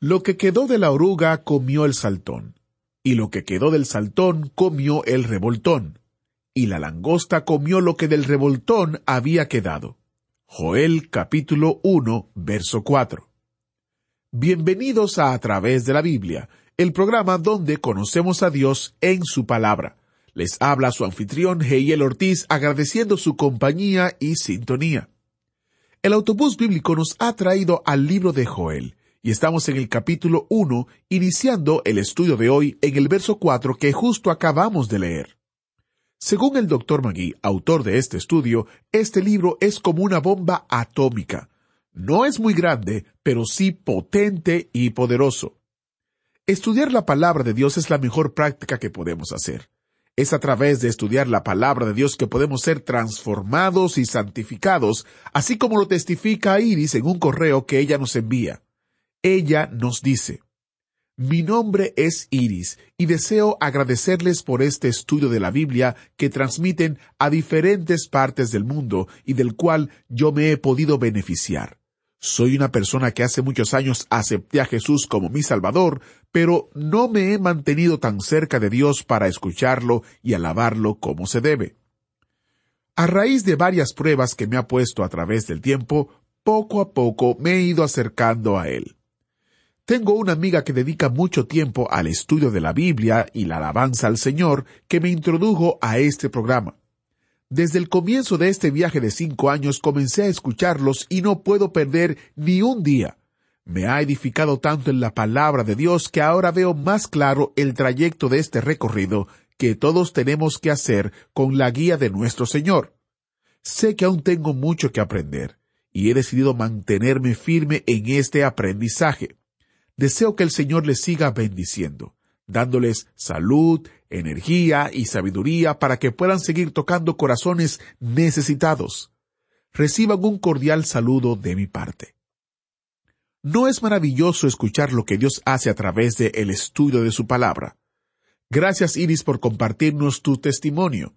Lo que quedó de la oruga comió el saltón, y lo que quedó del saltón comió el revoltón, y la langosta comió lo que del revoltón había quedado. Joel capítulo 1, verso 4. Bienvenidos a A través de la Biblia, el programa donde conocemos a Dios en su palabra. Les habla su anfitrión Heiel Ortiz agradeciendo su compañía y sintonía. El autobús bíblico nos ha traído al libro de Joel, y estamos en el capítulo 1, iniciando el estudio de hoy en el verso 4 que justo acabamos de leer. Según el doctor Magui, autor de este estudio, este libro es como una bomba atómica. No es muy grande, pero sí potente y poderoso. Estudiar la palabra de Dios es la mejor práctica que podemos hacer. Es a través de estudiar la palabra de Dios que podemos ser transformados y santificados, así como lo testifica Iris en un correo que ella nos envía. Ella nos dice, mi nombre es Iris y deseo agradecerles por este estudio de la Biblia que transmiten a diferentes partes del mundo y del cual yo me he podido beneficiar. Soy una persona que hace muchos años acepté a Jesús como mi Salvador, pero no me he mantenido tan cerca de Dios para escucharlo y alabarlo como se debe. A raíz de varias pruebas que me ha puesto a través del tiempo, poco a poco me he ido acercando a Él. Tengo una amiga que dedica mucho tiempo al estudio de la Biblia y la alabanza al Señor que me introdujo a este programa. Desde el comienzo de este viaje de cinco años comencé a escucharlos y no puedo perder ni un día. Me ha edificado tanto en la palabra de Dios que ahora veo más claro el trayecto de este recorrido que todos tenemos que hacer con la guía de nuestro Señor. Sé que aún tengo mucho que aprender y he decidido mantenerme firme en este aprendizaje. Deseo que el Señor les siga bendiciendo, dándoles salud, energía y sabiduría para que puedan seguir tocando corazones necesitados. Reciban un cordial saludo de mi parte. ¿No es maravilloso escuchar lo que Dios hace a través del el estudio de su palabra? Gracias Iris por compartirnos tu testimonio.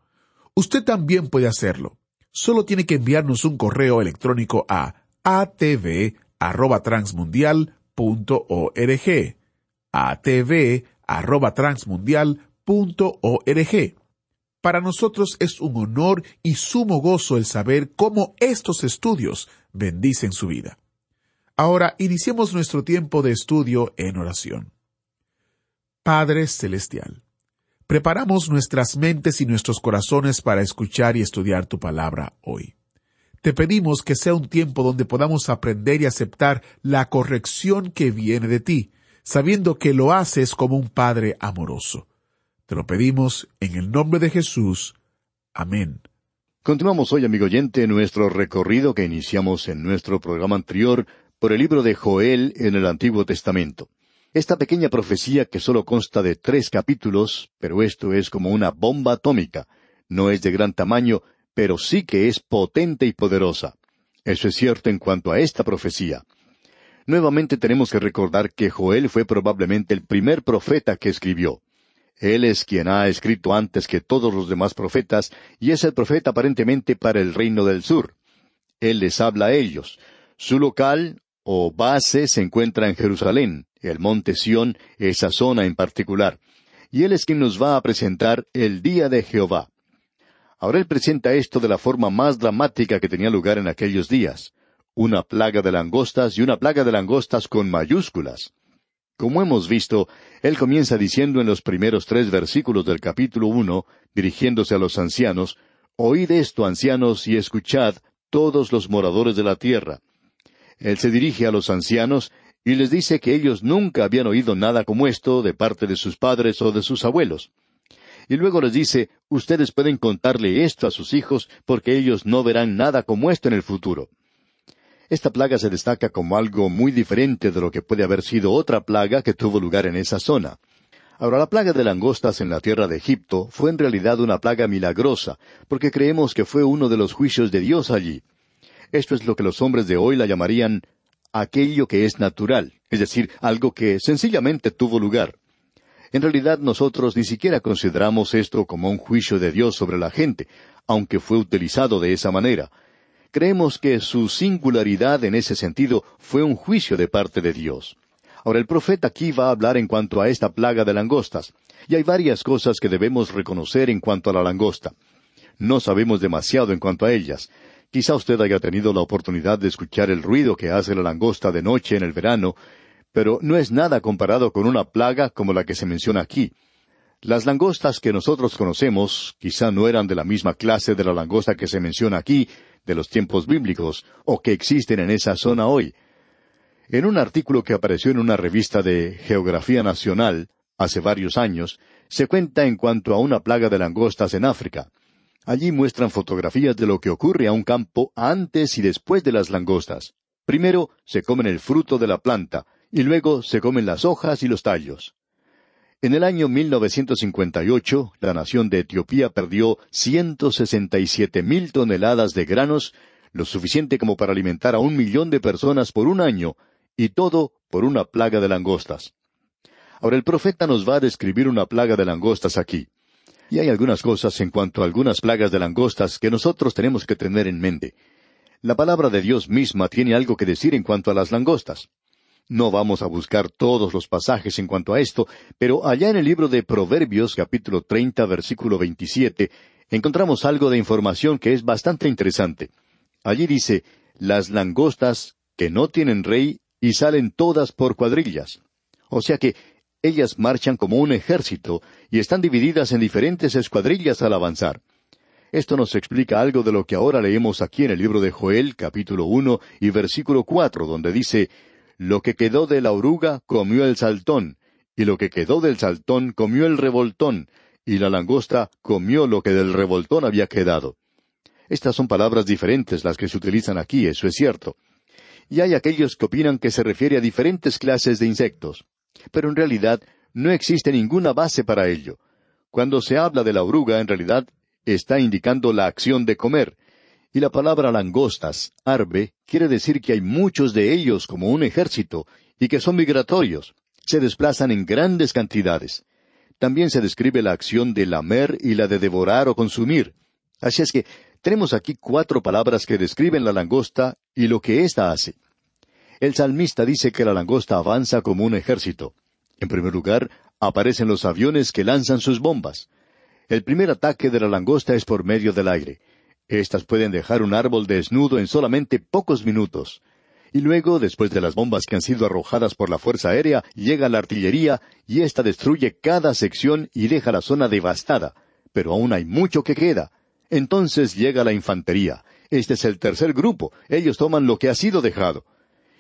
Usted también puede hacerlo. Solo tiene que enviarnos un correo electrónico a atv@transmundial atv atv@transmundial.org. Para nosotros es un honor y sumo gozo el saber cómo estos estudios bendicen su vida. Ahora iniciemos nuestro tiempo de estudio en oración. Padre Celestial, preparamos nuestras mentes y nuestros corazones para escuchar y estudiar tu palabra hoy. Te pedimos que sea un tiempo donde podamos aprender y aceptar la corrección que viene de ti, sabiendo que lo haces como un Padre amoroso. Te lo pedimos en el nombre de Jesús. Amén. Continuamos hoy, amigo oyente, nuestro recorrido que iniciamos en nuestro programa anterior por el libro de Joel en el Antiguo Testamento. Esta pequeña profecía que solo consta de tres capítulos, pero esto es como una bomba atómica. No es de gran tamaño, pero sí que es potente y poderosa. Eso es cierto en cuanto a esta profecía. Nuevamente tenemos que recordar que Joel fue probablemente el primer profeta que escribió. Él es quien ha escrito antes que todos los demás profetas y es el profeta aparentemente para el reino del sur. Él les habla a ellos. Su local o base se encuentra en Jerusalén, el monte Sión, esa zona en particular. Y él es quien nos va a presentar el día de Jehová. Ahora él presenta esto de la forma más dramática que tenía lugar en aquellos días. Una plaga de langostas y una plaga de langostas con mayúsculas. Como hemos visto, él comienza diciendo en los primeros tres versículos del capítulo uno, dirigiéndose a los ancianos, Oíd esto, ancianos, y escuchad, todos los moradores de la tierra. Él se dirige a los ancianos y les dice que ellos nunca habían oído nada como esto de parte de sus padres o de sus abuelos. Y luego les dice, ustedes pueden contarle esto a sus hijos porque ellos no verán nada como esto en el futuro. Esta plaga se destaca como algo muy diferente de lo que puede haber sido otra plaga que tuvo lugar en esa zona. Ahora, la plaga de langostas en la tierra de Egipto fue en realidad una plaga milagrosa, porque creemos que fue uno de los juicios de Dios allí. Esto es lo que los hombres de hoy la llamarían aquello que es natural, es decir, algo que sencillamente tuvo lugar. En realidad nosotros ni siquiera consideramos esto como un juicio de Dios sobre la gente, aunque fue utilizado de esa manera creemos que su singularidad en ese sentido fue un juicio de parte de Dios. Ahora el profeta aquí va a hablar en cuanto a esta plaga de langostas, y hay varias cosas que debemos reconocer en cuanto a la langosta. No sabemos demasiado en cuanto a ellas. Quizá usted haya tenido la oportunidad de escuchar el ruido que hace la langosta de noche en el verano, pero no es nada comparado con una plaga como la que se menciona aquí. Las langostas que nosotros conocemos quizá no eran de la misma clase de la langosta que se menciona aquí, de los tiempos bíblicos, o que existen en esa zona hoy. En un artículo que apareció en una revista de Geografía Nacional, hace varios años, se cuenta en cuanto a una plaga de langostas en África. Allí muestran fotografías de lo que ocurre a un campo antes y después de las langostas. Primero se comen el fruto de la planta, y luego se comen las hojas y los tallos. En el año 1958, la nación de Etiopía perdió 167 mil toneladas de granos, lo suficiente como para alimentar a un millón de personas por un año, y todo por una plaga de langostas. Ahora el profeta nos va a describir una plaga de langostas aquí. Y hay algunas cosas en cuanto a algunas plagas de langostas que nosotros tenemos que tener en mente. La palabra de Dios misma tiene algo que decir en cuanto a las langostas. No vamos a buscar todos los pasajes en cuanto a esto, pero allá en el libro de Proverbios capítulo treinta versículo veintisiete encontramos algo de información que es bastante interesante. Allí dice, las langostas que no tienen rey y salen todas por cuadrillas. O sea que ellas marchan como un ejército y están divididas en diferentes escuadrillas al avanzar. Esto nos explica algo de lo que ahora leemos aquí en el libro de Joel, capítulo uno y versículo cuatro, donde dice lo que quedó de la oruga comió el saltón, y lo que quedó del saltón comió el revoltón, y la langosta comió lo que del revoltón había quedado. Estas son palabras diferentes las que se utilizan aquí, eso es cierto. Y hay aquellos que opinan que se refiere a diferentes clases de insectos. Pero en realidad no existe ninguna base para ello. Cuando se habla de la oruga, en realidad está indicando la acción de comer, y la palabra langostas, arbe, quiere decir que hay muchos de ellos como un ejército, y que son migratorios. Se desplazan en grandes cantidades. También se describe la acción de lamer y la de devorar o consumir. Así es que tenemos aquí cuatro palabras que describen la langosta y lo que ésta hace. El salmista dice que la langosta avanza como un ejército. En primer lugar, aparecen los aviones que lanzan sus bombas. El primer ataque de la langosta es por medio del aire. Estas pueden dejar un árbol desnudo en solamente pocos minutos. Y luego, después de las bombas que han sido arrojadas por la Fuerza Aérea, llega la artillería y ésta destruye cada sección y deja la zona devastada. Pero aún hay mucho que queda. Entonces llega la infantería. Este es el tercer grupo. Ellos toman lo que ha sido dejado.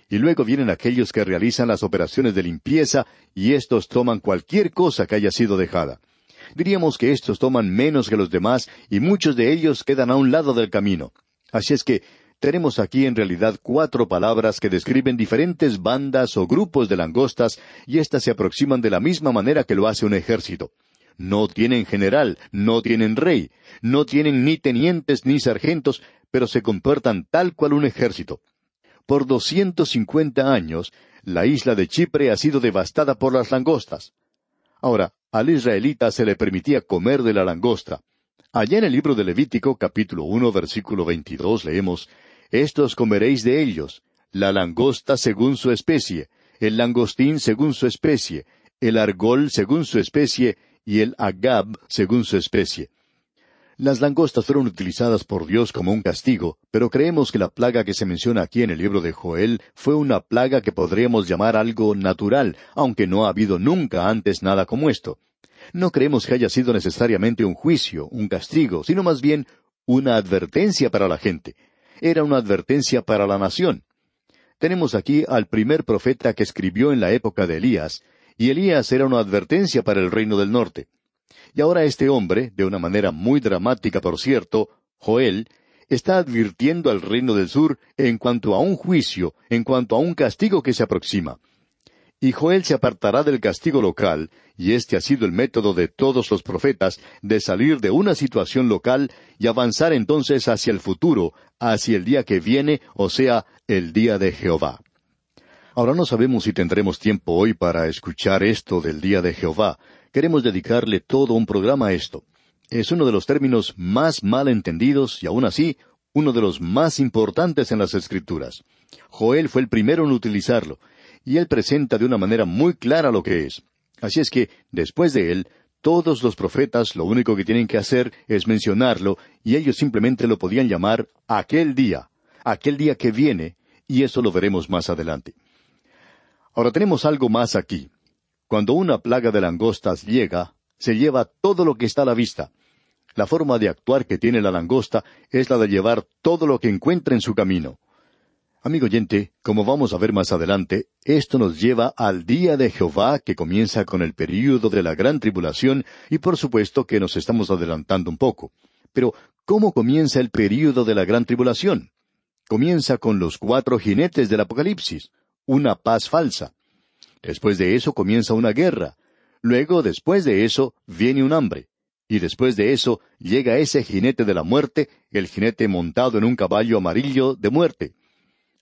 Y luego vienen aquellos que realizan las operaciones de limpieza y estos toman cualquier cosa que haya sido dejada diríamos que estos toman menos que los demás y muchos de ellos quedan a un lado del camino. Así es que tenemos aquí en realidad cuatro palabras que describen diferentes bandas o grupos de langostas y éstas se aproximan de la misma manera que lo hace un ejército. No tienen general, no tienen rey, no tienen ni tenientes ni sargentos, pero se comportan tal cual un ejército. Por doscientos cincuenta años, la isla de Chipre ha sido devastada por las langostas. Ahora, al israelita se le permitía comer de la langosta. Allá en el libro de Levítico, capítulo uno, versículo veintidós, leemos Estos comeréis de ellos, la langosta según su especie, el langostín según su especie, el argol según su especie, y el agab según su especie. Las langostas fueron utilizadas por Dios como un castigo, pero creemos que la plaga que se menciona aquí en el libro de Joel fue una plaga que podríamos llamar algo natural, aunque no ha habido nunca antes nada como esto. No creemos que haya sido necesariamente un juicio, un castigo, sino más bien una advertencia para la gente. Era una advertencia para la nación. Tenemos aquí al primer profeta que escribió en la época de Elías, y Elías era una advertencia para el reino del norte. Y ahora este hombre, de una manera muy dramática por cierto, Joel, está advirtiendo al reino del sur en cuanto a un juicio, en cuanto a un castigo que se aproxima. Y Joel se apartará del castigo local, y este ha sido el método de todos los profetas, de salir de una situación local y avanzar entonces hacia el futuro, hacia el día que viene, o sea, el día de Jehová. Ahora no sabemos si tendremos tiempo hoy para escuchar esto del día de Jehová. Queremos dedicarle todo un programa a esto. Es uno de los términos más mal entendidos y aún así uno de los más importantes en las Escrituras. Joel fue el primero en utilizarlo, y él presenta de una manera muy clara lo que es. Así es que, después de él, todos los profetas lo único que tienen que hacer es mencionarlo, y ellos simplemente lo podían llamar aquel día, aquel día que viene, y eso lo veremos más adelante. Ahora tenemos algo más aquí. Cuando una plaga de langostas llega, se lleva todo lo que está a la vista. La forma de actuar que tiene la langosta es la de llevar todo lo que encuentra en su camino. Amigo oyente, como vamos a ver más adelante, esto nos lleva al día de Jehová que comienza con el período de la gran tribulación y por supuesto que nos estamos adelantando un poco. Pero, ¿cómo comienza el período de la gran tribulación? Comienza con los cuatro jinetes del Apocalipsis, una paz falsa. Después de eso comienza una guerra. Luego, después de eso, viene un hambre. Y después de eso llega ese jinete de la muerte, el jinete montado en un caballo amarillo de muerte.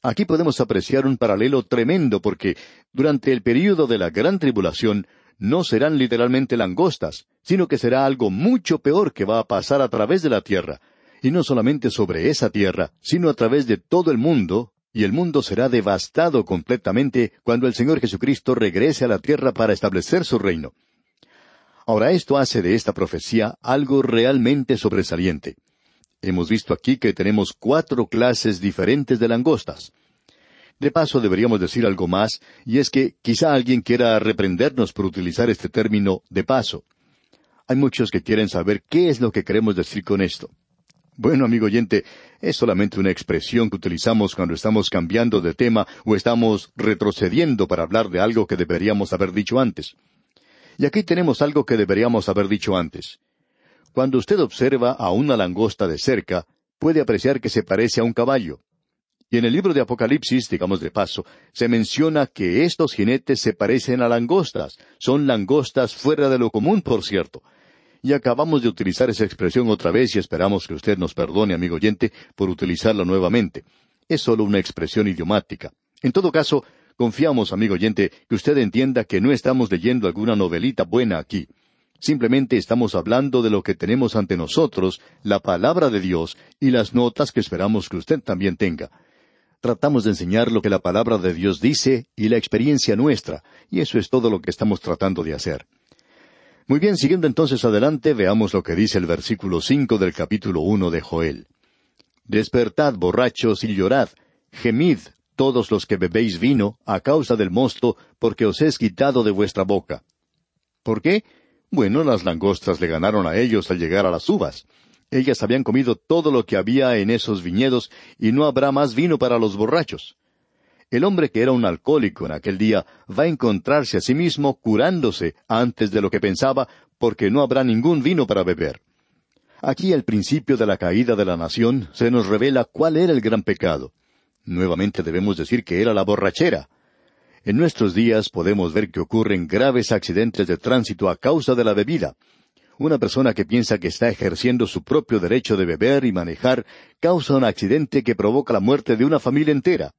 Aquí podemos apreciar un paralelo tremendo porque durante el período de la gran tribulación no serán literalmente langostas, sino que será algo mucho peor que va a pasar a través de la tierra, y no solamente sobre esa tierra, sino a través de todo el mundo, y el mundo será devastado completamente cuando el Señor Jesucristo regrese a la tierra para establecer su reino. Ahora esto hace de esta profecía algo realmente sobresaliente. Hemos visto aquí que tenemos cuatro clases diferentes de langostas. De paso deberíamos decir algo más, y es que quizá alguien quiera reprendernos por utilizar este término de paso. Hay muchos que quieren saber qué es lo que queremos decir con esto. Bueno, amigo oyente, es solamente una expresión que utilizamos cuando estamos cambiando de tema o estamos retrocediendo para hablar de algo que deberíamos haber dicho antes. Y aquí tenemos algo que deberíamos haber dicho antes. Cuando usted observa a una langosta de cerca, puede apreciar que se parece a un caballo. Y en el libro de Apocalipsis, digamos de paso, se menciona que estos jinetes se parecen a langostas. Son langostas fuera de lo común, por cierto. Y acabamos de utilizar esa expresión otra vez y esperamos que usted nos perdone, amigo oyente, por utilizarla nuevamente. Es solo una expresión idiomática. En todo caso, confiamos, amigo oyente, que usted entienda que no estamos leyendo alguna novelita buena aquí. Simplemente estamos hablando de lo que tenemos ante nosotros, la palabra de Dios y las notas que esperamos que usted también tenga. Tratamos de enseñar lo que la palabra de Dios dice y la experiencia nuestra, y eso es todo lo que estamos tratando de hacer. Muy bien, siguiendo entonces adelante, veamos lo que dice el versículo cinco del capítulo uno de Joel. Despertad, borrachos, y llorad, gemid, todos los que bebéis vino, a causa del mosto, porque os es quitado de vuestra boca. ¿Por qué? Bueno, las langostas le ganaron a ellos al llegar a las uvas. Ellas habían comido todo lo que había en esos viñedos y no habrá más vino para los borrachos. El hombre que era un alcohólico en aquel día va a encontrarse a sí mismo curándose antes de lo que pensaba porque no habrá ningún vino para beber. Aquí al principio de la caída de la nación se nos revela cuál era el gran pecado. Nuevamente debemos decir que era la borrachera. En nuestros días podemos ver que ocurren graves accidentes de tránsito a causa de la bebida. Una persona que piensa que está ejerciendo su propio derecho de beber y manejar causa un accidente que provoca la muerte de una familia entera.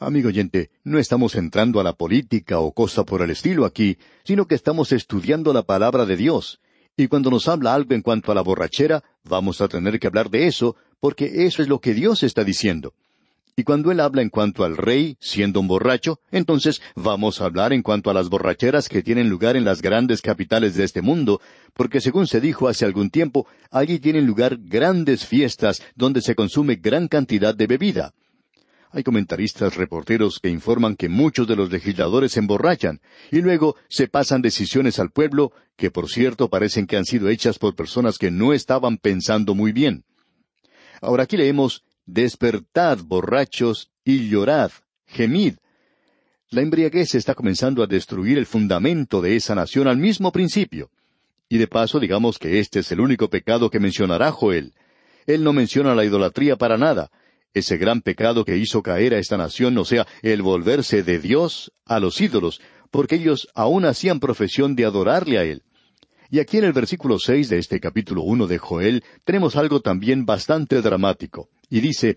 Amigo oyente, no estamos entrando a la política o cosa por el estilo aquí, sino que estamos estudiando la palabra de Dios. Y cuando nos habla algo en cuanto a la borrachera, vamos a tener que hablar de eso, porque eso es lo que Dios está diciendo. Y cuando él habla en cuanto al rey, siendo un borracho, entonces vamos a hablar en cuanto a las borracheras que tienen lugar en las grandes capitales de este mundo, porque según se dijo hace algún tiempo, allí tienen lugar grandes fiestas donde se consume gran cantidad de bebida. Hay comentaristas reporteros que informan que muchos de los legisladores se emborrachan y luego se pasan decisiones al pueblo que por cierto parecen que han sido hechas por personas que no estaban pensando muy bien. Ahora aquí leemos Despertad, borrachos, y llorad, gemid. La embriaguez está comenzando a destruir el fundamento de esa nación al mismo principio. Y de paso digamos que este es el único pecado que mencionará Joel. Él no menciona la idolatría para nada, ese gran pecado que hizo caer a esta nación, o sea, el volverse de Dios a los ídolos, porque ellos aún hacían profesión de adorarle a Él. Y aquí en el versículo seis de este capítulo uno de Joel tenemos algo también bastante dramático. Y dice,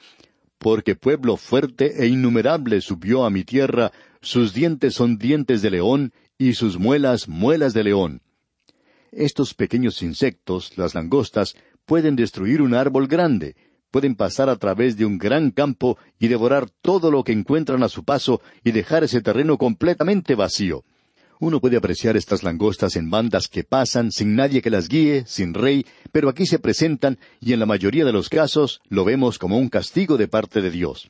Porque pueblo fuerte e innumerable subió a mi tierra, sus dientes son dientes de león, y sus muelas muelas de león. Estos pequeños insectos, las langostas, pueden destruir un árbol grande, pueden pasar a través de un gran campo y devorar todo lo que encuentran a su paso y dejar ese terreno completamente vacío. Uno puede apreciar estas langostas en bandas que pasan sin nadie que las guíe, sin rey, pero aquí se presentan y en la mayoría de los casos lo vemos como un castigo de parte de Dios.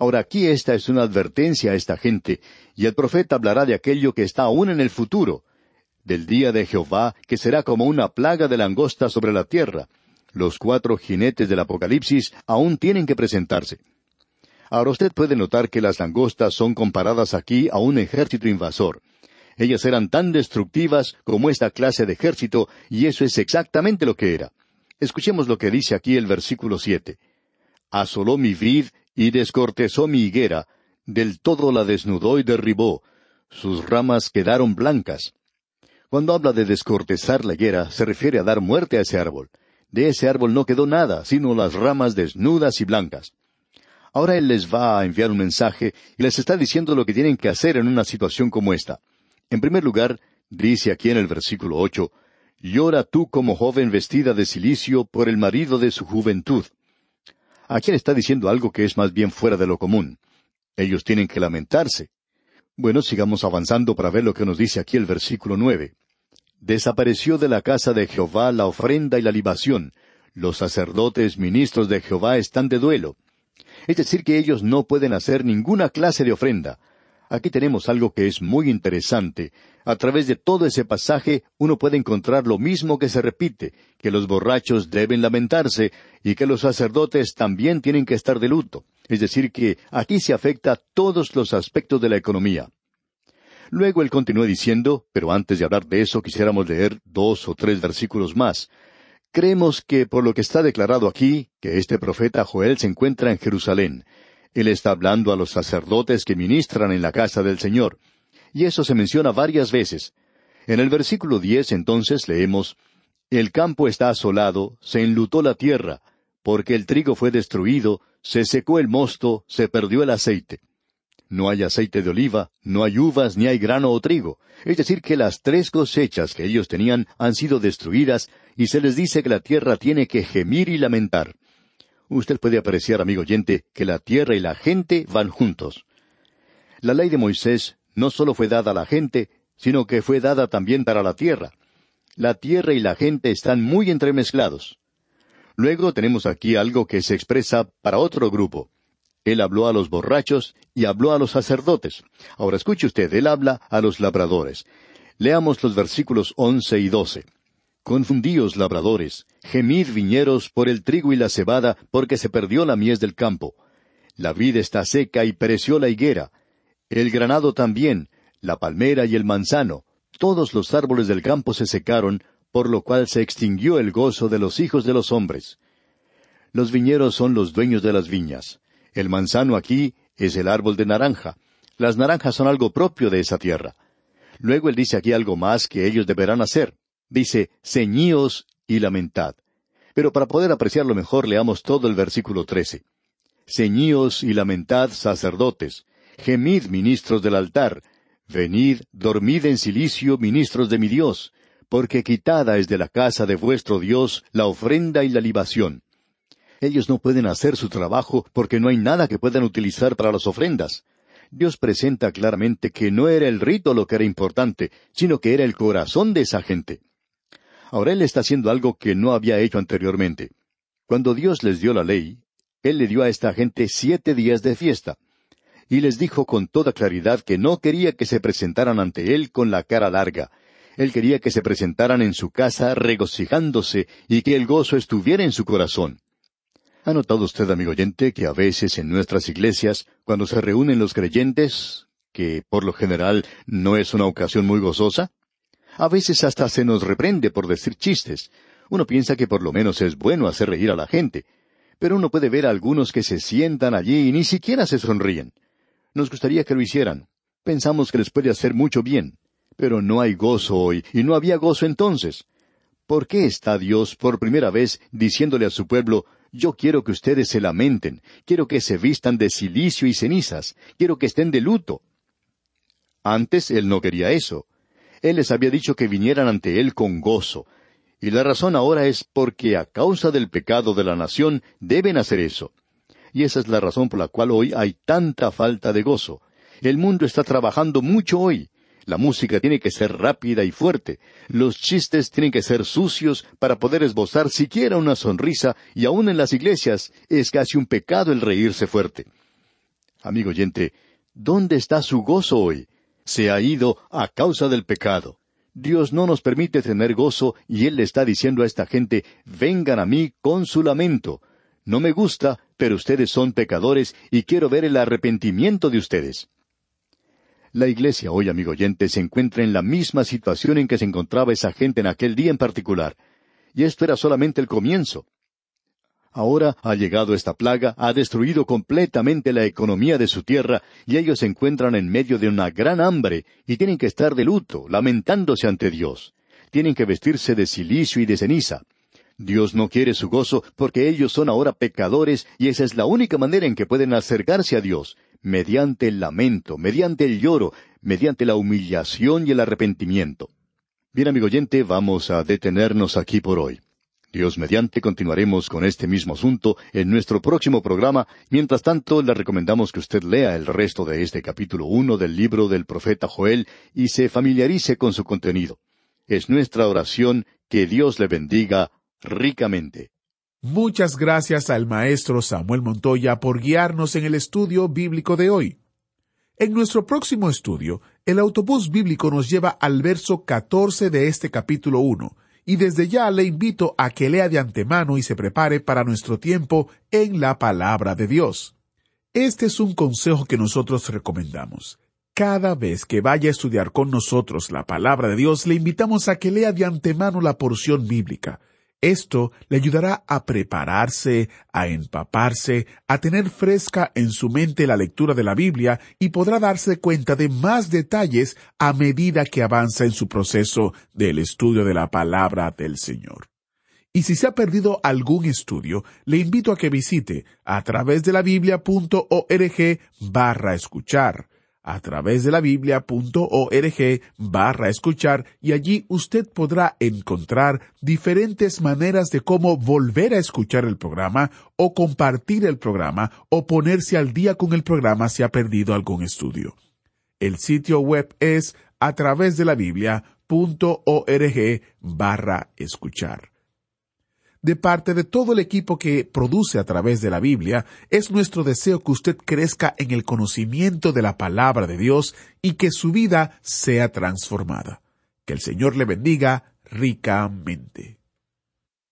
Ahora aquí esta es una advertencia a esta gente, y el profeta hablará de aquello que está aún en el futuro, del día de Jehová, que será como una plaga de langosta sobre la tierra, los cuatro jinetes del Apocalipsis aún tienen que presentarse. Ahora usted puede notar que las langostas son comparadas aquí a un ejército invasor. Ellas eran tan destructivas como esta clase de ejército, y eso es exactamente lo que era. Escuchemos lo que dice aquí el versículo siete. Asoló mi vid y descortezó mi higuera, del todo la desnudó y derribó, sus ramas quedaron blancas. Cuando habla de descortezar la higuera, se refiere a dar muerte a ese árbol. De ese árbol no quedó nada, sino las ramas desnudas y blancas. Ahora Él les va a enviar un mensaje y les está diciendo lo que tienen que hacer en una situación como esta. En primer lugar, dice aquí en el versículo ocho, Llora tú como joven vestida de silicio por el marido de su juventud. Aquí le está diciendo algo que es más bien fuera de lo común. Ellos tienen que lamentarse. Bueno, sigamos avanzando para ver lo que nos dice aquí el versículo nueve. Desapareció de la casa de Jehová la ofrenda y la libación. Los sacerdotes ministros de Jehová están de duelo. Es decir, que ellos no pueden hacer ninguna clase de ofrenda. Aquí tenemos algo que es muy interesante. A través de todo ese pasaje uno puede encontrar lo mismo que se repite, que los borrachos deben lamentarse y que los sacerdotes también tienen que estar de luto. Es decir, que aquí se afecta todos los aspectos de la economía. Luego él continúa diciendo, pero antes de hablar de eso quisiéramos leer dos o tres versículos más. Creemos que por lo que está declarado aquí, que este profeta Joel se encuentra en Jerusalén. Él está hablando a los sacerdotes que ministran en la casa del Señor. Y eso se menciona varias veces. En el versículo diez entonces leemos, El campo está asolado, se enlutó la tierra, porque el trigo fue destruido, se secó el mosto, se perdió el aceite. No hay aceite de oliva, no hay uvas, ni hay grano o trigo. Es decir, que las tres cosechas que ellos tenían han sido destruidas y se les dice que la tierra tiene que gemir y lamentar. Usted puede apreciar, amigo oyente, que la tierra y la gente van juntos. La ley de Moisés no solo fue dada a la gente, sino que fue dada también para la tierra. La tierra y la gente están muy entremezclados. Luego tenemos aquí algo que se expresa para otro grupo. Él habló a los borrachos y habló a los sacerdotes. Ahora escuche usted, él habla a los labradores. Leamos los versículos once y doce. Confundíos labradores, gemid viñeros por el trigo y la cebada, porque se perdió la mies del campo. La vid está seca y pereció la higuera. El granado también, la palmera y el manzano, todos los árboles del campo se secaron, por lo cual se extinguió el gozo de los hijos de los hombres. Los viñeros son los dueños de las viñas. El manzano aquí es el árbol de naranja. Las naranjas son algo propio de esa tierra. Luego él dice aquí algo más que ellos deberán hacer. Dice, ceñíos y lamentad. Pero para poder apreciarlo mejor leamos todo el versículo trece. Ceñíos y lamentad sacerdotes, gemid ministros del altar, venid, dormid en silicio ministros de mi Dios, porque quitada es de la casa de vuestro Dios la ofrenda y la libación. Ellos no pueden hacer su trabajo porque no hay nada que puedan utilizar para las ofrendas. Dios presenta claramente que no era el rito lo que era importante, sino que era el corazón de esa gente. Ahora Él está haciendo algo que no había hecho anteriormente. Cuando Dios les dio la ley, Él le dio a esta gente siete días de fiesta. Y les dijo con toda claridad que no quería que se presentaran ante Él con la cara larga. Él quería que se presentaran en su casa regocijándose y que el gozo estuviera en su corazón. ¿Ha notado usted, amigo oyente, que a veces en nuestras iglesias, cuando se reúnen los creyentes, que por lo general no es una ocasión muy gozosa? A veces hasta se nos reprende por decir chistes. Uno piensa que por lo menos es bueno hacer reír a la gente, pero uno puede ver a algunos que se sientan allí y ni siquiera se sonríen. Nos gustaría que lo hicieran. Pensamos que les puede hacer mucho bien. Pero no hay gozo hoy, y no había gozo entonces. ¿Por qué está Dios por primera vez diciéndole a su pueblo, yo quiero que ustedes se lamenten, quiero que se vistan de silicio y cenizas, quiero que estén de luto? Antes Él no quería eso. Él les había dicho que vinieran ante Él con gozo. Y la razón ahora es porque a causa del pecado de la nación deben hacer eso. Y esa es la razón por la cual hoy hay tanta falta de gozo. El mundo está trabajando mucho hoy. La música tiene que ser rápida y fuerte. Los chistes tienen que ser sucios para poder esbozar siquiera una sonrisa y aun en las iglesias es casi un pecado el reírse fuerte. Amigo oyente, ¿dónde está su gozo hoy? Se ha ido a causa del pecado. Dios no nos permite tener gozo y Él le está diciendo a esta gente, vengan a mí con su lamento. No me gusta, pero ustedes son pecadores y quiero ver el arrepentimiento de ustedes. La iglesia hoy, amigo oyente, se encuentra en la misma situación en que se encontraba esa gente en aquel día en particular. Y esto era solamente el comienzo. Ahora ha llegado esta plaga, ha destruido completamente la economía de su tierra, y ellos se encuentran en medio de una gran hambre, y tienen que estar de luto, lamentándose ante Dios. Tienen que vestirse de silicio y de ceniza. Dios no quiere su gozo porque ellos son ahora pecadores y esa es la única manera en que pueden acercarse a Dios, mediante el lamento, mediante el lloro, mediante la humillación y el arrepentimiento. Bien, amigo oyente, vamos a detenernos aquí por hoy. Dios mediante continuaremos con este mismo asunto en nuestro próximo programa. Mientras tanto, le recomendamos que usted lea el resto de este capítulo uno del libro del profeta Joel y se familiarice con su contenido. Es nuestra oración que Dios le bendiga ricamente. Muchas gracias al maestro Samuel Montoya por guiarnos en el estudio bíblico de hoy. En nuestro próximo estudio, el autobús bíblico nos lleva al verso 14 de este capítulo 1, y desde ya le invito a que lea de antemano y se prepare para nuestro tiempo en la palabra de Dios. Este es un consejo que nosotros recomendamos. Cada vez que vaya a estudiar con nosotros la palabra de Dios, le invitamos a que lea de antemano la porción bíblica, esto le ayudará a prepararse, a empaparse, a tener fresca en su mente la lectura de la Biblia y podrá darse cuenta de más detalles a medida que avanza en su proceso del estudio de la palabra del Señor. Y si se ha perdido algún estudio, le invito a que visite a través de la biblia.org barra escuchar a través de la biblia.org barra escuchar y allí usted podrá encontrar diferentes maneras de cómo volver a escuchar el programa o compartir el programa o ponerse al día con el programa si ha perdido algún estudio. El sitio web es a través de la biblia.org barra escuchar de parte de todo el equipo que produce a través de la Biblia, es nuestro deseo que usted crezca en el conocimiento de la palabra de Dios y que su vida sea transformada. Que el Señor le bendiga ricamente.